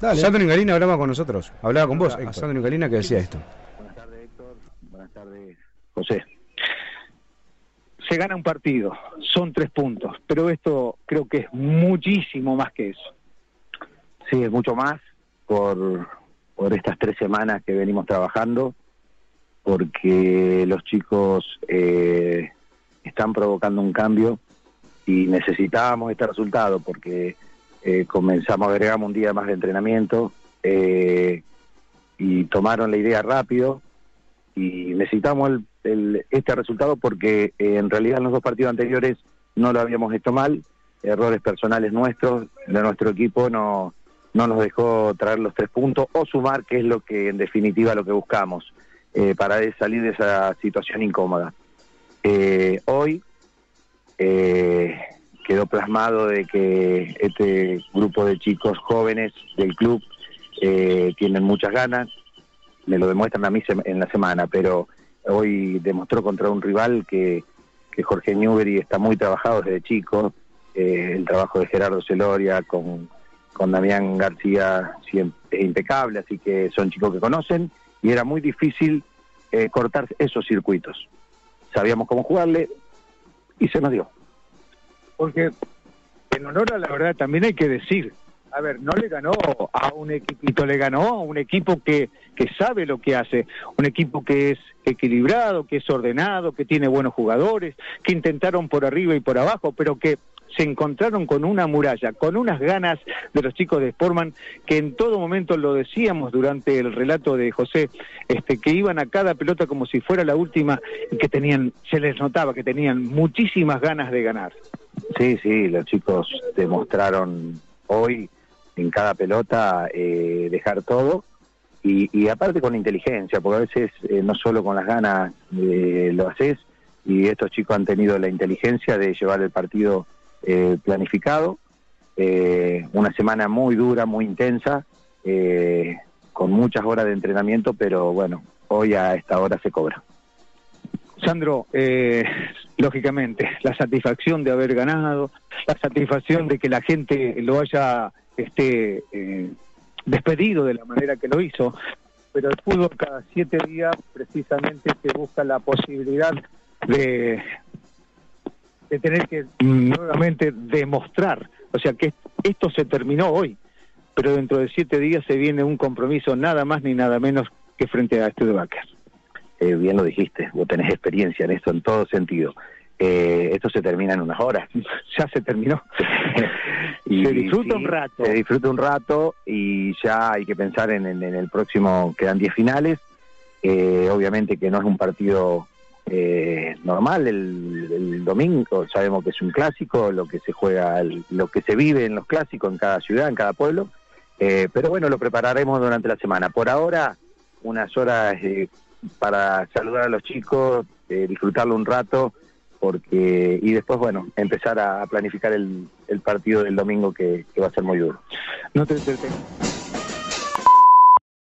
Dale. Sandro Ingalina hablaba con nosotros, hablaba con vos, Hola. Sandro Ingalina que decía esto. Buenas tardes, Héctor. Buenas tardes, José. Se gana un partido, son tres puntos, pero esto creo que es muchísimo más que eso. Sí, es mucho más por, por estas tres semanas que venimos trabajando, porque los chicos eh, están provocando un cambio y necesitábamos este resultado porque eh, comenzamos, agregamos un día más de entrenamiento eh, y tomaron la idea rápido y necesitamos este resultado porque eh, en realidad en los dos partidos anteriores no lo habíamos hecho mal, errores personales nuestros, de nuestro equipo, no, no nos dejó traer los tres puntos o sumar, que es lo que en definitiva lo que buscamos, para salir de esa situación incómoda. Hoy quedó plasmado de que este grupo de chicos jóvenes del club eh, tienen muchas ganas, me lo demuestran a mí en la semana, pero hoy demostró contra un rival que, que Jorge Newbery está muy trabajado desde chico, eh, el trabajo de Gerardo Celoria con, con Damián García es impecable, así que son chicos que conocen y era muy difícil eh, cortar esos circuitos. Sabíamos cómo jugarle y se nos dio. Porque en honor a la verdad también hay que decir, a ver, no le ganó a un equipito, le ganó a un equipo que, que sabe lo que hace, un equipo que es equilibrado, que es ordenado, que tiene buenos jugadores, que intentaron por arriba y por abajo, pero que se encontraron con una muralla, con unas ganas de los chicos de Sportman, que en todo momento lo decíamos durante el relato de José, este, que iban a cada pelota como si fuera la última y que tenían, se les notaba que tenían muchísimas ganas de ganar. Sí, sí, los chicos demostraron hoy en cada pelota eh, dejar todo y, aparte con inteligencia, porque a veces eh, no solo con las ganas eh, lo haces y estos chicos han tenido la inteligencia de llevar el partido eh, planificado, una semana muy dura, muy intensa, con muchas horas de entrenamiento, pero bueno, hoy a esta hora se cobra. Sandro, eh, lógicamente, la satisfacción de haber ganado, la satisfacción de que la gente lo haya este, eh, despedido de la manera que lo hizo, pero el fútbol cada siete días precisamente se busca la posibilidad de, de tener que nuevamente demostrar, o sea que esto se terminó hoy, pero dentro de siete días se viene un compromiso nada más ni nada menos que frente a Estudio Baker. Eh, bien lo dijiste, vos tenés experiencia en esto en todo sentido. Eh, esto se termina en unas horas. Ya se terminó. Y se disfruta sí, un rato. Se disfruta un rato y ya hay que pensar en, en- en el próximo, quedan 10 finales. Eh, obviamente que no es un partido eh, normal el, el domingo, sabemos que es un clásico, lo que se juega, el- lo que se vive en los clásicos en cada ciudad, en cada pueblo. Eh, pero bueno, lo prepararemos durante la semana. Por ahora, unas horas eh, para saludar a los chicos, eh, disfrutarlo un rato, porque y después, bueno, empezar a planificar el, el partido del domingo que, va a ser muy duro. No te entretengo.